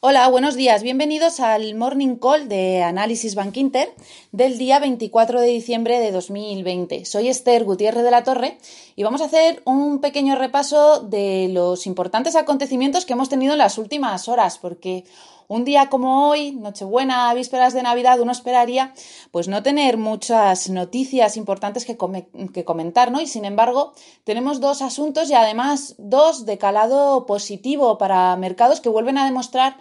Hola, buenos días. Bienvenidos al Morning Call de Análisis Bank Inter del día 24 de diciembre de 2020. Soy Esther Gutiérrez de la Torre y vamos a hacer un pequeño repaso de los importantes acontecimientos que hemos tenido en las últimas horas, porque un día como hoy, Nochebuena, vísperas de Navidad, uno esperaría pues no tener muchas noticias importantes que, comentar, ¿no? Y sin embargo, tenemos dos asuntos y además dos de calado positivo para mercados que vuelven a demostrar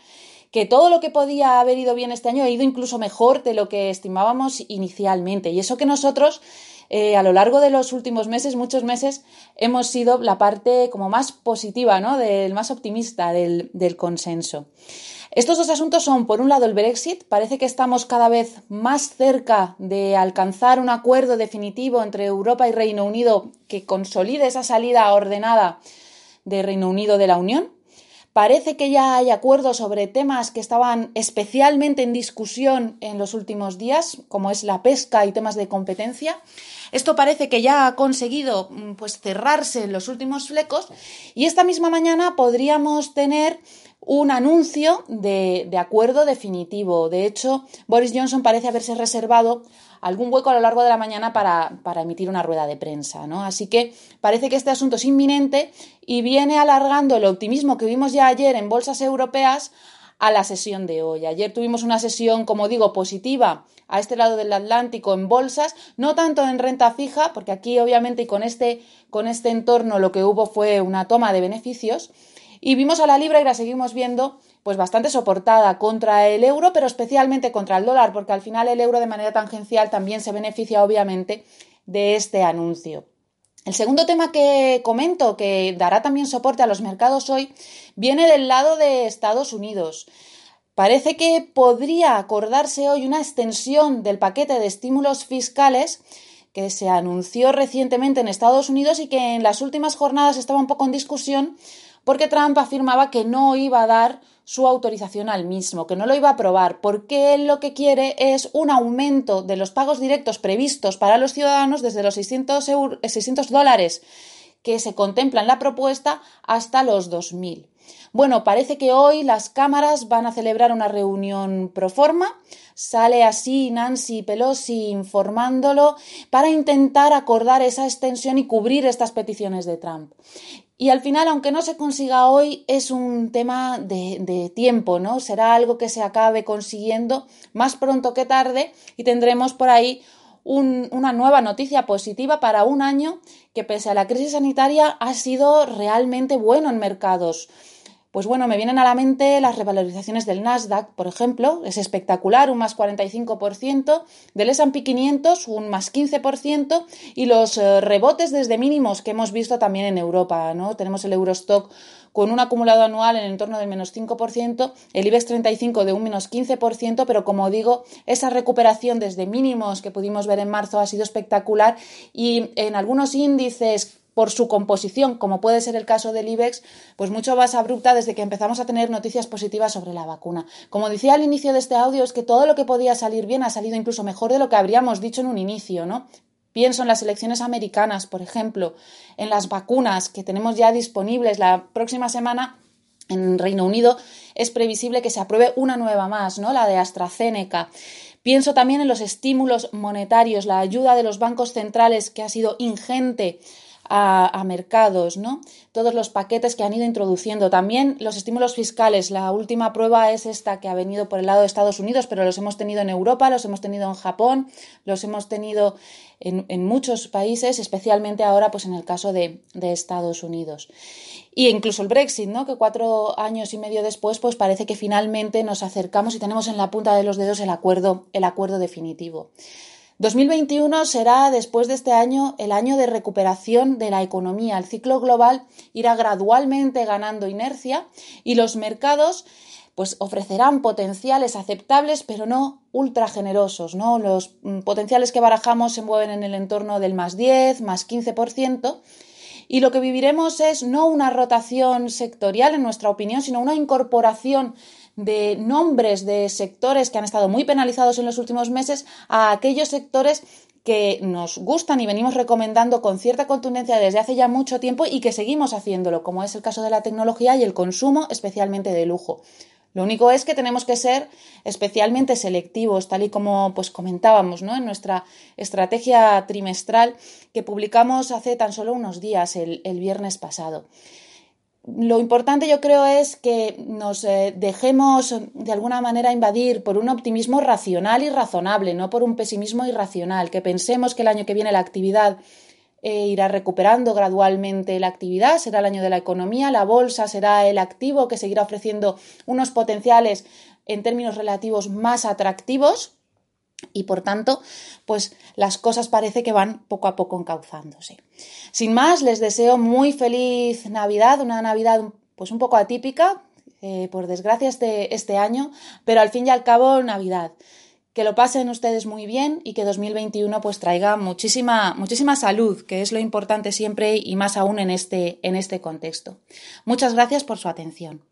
que todo lo que podía haber ido bien este año ha ido incluso mejor de lo que estimábamos inicialmente. Y eso que nosotros eh, a lo largo de los últimos meses, muchos meses, hemos sido la parte como más positiva, ¿no? Del más optimista del consenso. Estos dos asuntos son, por un lado, el Brexit. Parece que estamos cada vez más cerca de alcanzar un acuerdo definitivo entre Europa y Reino Unido que consolide esa salida ordenada de Reino Unido de la Unión. Parece que ya hay acuerdos sobre temas que estaban especialmente en discusión en los últimos días, como es la pesca y temas de competencia. Esto parece que ya ha conseguido pues, cerrarse en los últimos flecos y esta misma mañana podríamos tener un anuncio de, acuerdo definitivo. De hecho, Boris Johnson parece haberse reservado algún hueco a lo largo de la mañana para, para, emitir una rueda de prensa. ¿no? Así que parece que este asunto es inminente y viene alargando el optimismo que vimos ya ayer en bolsas europeas a la sesión de hoy. Ayer tuvimos una sesión, como digo, positiva a este lado del Atlántico en bolsas, no tanto en renta fija, porque aquí obviamente y con este, con este entorno lo que hubo fue una toma de beneficios, y vimos a la libra y la seguimos viendo pues bastante soportada contra el euro, pero especialmente contra el dólar, porque al final el euro de manera tangencial también se beneficia obviamente de este anuncio. El segundo tema que comento, que dará también soporte a los mercados hoy, viene del lado de Estados Unidos. Parece que podría acordarse hoy una extensión del paquete de estímulos fiscales que se anunció recientemente en Estados Unidos y que en las últimas jornadas estaba un poco en discusión porque Trump afirmaba que no iba a dar su autorización al mismo, que no lo iba a aprobar, porque él lo que quiere es un aumento de los pagos directos previstos para los ciudadanos desde los 600, 600 dólares que se contempla en la propuesta hasta los 2.000. Bueno, parece que hoy las cámaras van a celebrar una reunión pro forma. Sale así Nancy Pelosi informándolo para intentar acordar esa extensión y cubrir estas peticiones de Trump. Y al final, aunque no se consiga hoy, es un tema de, tiempo, ¿no? Será algo que se acabe consiguiendo más pronto que tarde y tendremos por ahí una nueva noticia positiva para un año que pese a la crisis sanitaria ha sido realmente bueno en mercados. Pues bueno, me vienen a la mente las revalorizaciones del Nasdaq, por ejemplo, es espectacular, un más 45%, del S&P 500 un más 15% y los eh, rebotes desde mínimos que hemos visto también en Europa, ¿no? Tenemos el Eurostock con un acumulado anual en el entorno del menos 5%, el IBEX 35 de un menos 15%, pero como digo, esa recuperación desde mínimos que pudimos ver en marzo ha sido espectacular y en algunos índices por su composición, como puede ser el caso del IBEX, pues mucho más abrupta desde que empezamos a tener noticias positivas sobre la vacuna. Como decía al inicio de este audio, es que todo lo que podía salir bien ha salido incluso mejor de lo que habríamos dicho en un inicio, ¿no? Pienso en las elecciones americanas, por ejemplo, en las vacunas que tenemos ya disponibles la próxima semana. En Reino Unido es previsible que se apruebe una nueva más, ¿no? La de AstraZeneca. Pienso también en los estímulos monetarios, la ayuda de los bancos centrales que ha sido ingente a, mercados, ¿no? Todos los paquetes que han ido introduciendo. También los estímulos fiscales. La última prueba es esta que ha venido por el lado de Estados Unidos, pero los hemos tenido en Europa, los hemos tenido en Japón, los hemos tenido en, muchos países, especialmente ahora, pues en el caso de, de Estados Unidos. Y incluso el Brexit, ¿no? Que cuatro años y medio después, pues parece que finalmente nos acercamos y tenemos en la punta de los dedos el acuerdo, el acuerdo definitivo. 2021 será, después de este año, el año de recuperación de la economía. El ciclo global irá gradualmente ganando inercia y los mercados pues ofrecerán potenciales aceptables, pero no ultra generosos, ¿no? Los mm, potenciales que barajamos se mueven en el entorno del más 10, más 15%, y lo que viviremos es no una rotación sectorial, en nuestra opinión, sino una incorporación de nombres de sectores que han estado muy penalizados en los últimos meses a aquellos sectores que nos gustan y venimos recomendando con cierta contundencia desde hace ya mucho tiempo y que seguimos haciéndolo, como es el caso de la tecnología y el consumo, especialmente de lujo. Lo único es que tenemos que ser especialmente selectivos, tal y como pues comentábamos ¿no? en nuestra estrategia trimestral que publicamos hace tan solo unos días, el, viernes pasado. Lo importante yo creo es que nos eh, dejemos de alguna manera invadir por un optimismo racional y razonable, no por un pesimismo irracional, que pensemos que el año que viene la actividad eh, irá recuperando gradualmente la actividad, será el año de la economía, la bolsa será el activo que seguirá ofreciendo unos potenciales en términos relativos más atractivos y por tanto, pues las cosas parece que van poco a poco encauzándose. Sin más, les deseo muy feliz Navidad, una Navidad pues un poco atípica, eh, por desgracia este, este año, pero al fin y al cabo Navidad que lo pasen ustedes muy bien y que 2021 pues traiga muchísima, muchísima salud, que es lo importante siempre y más aún en este, en este contexto. Muchas gracias por su atención.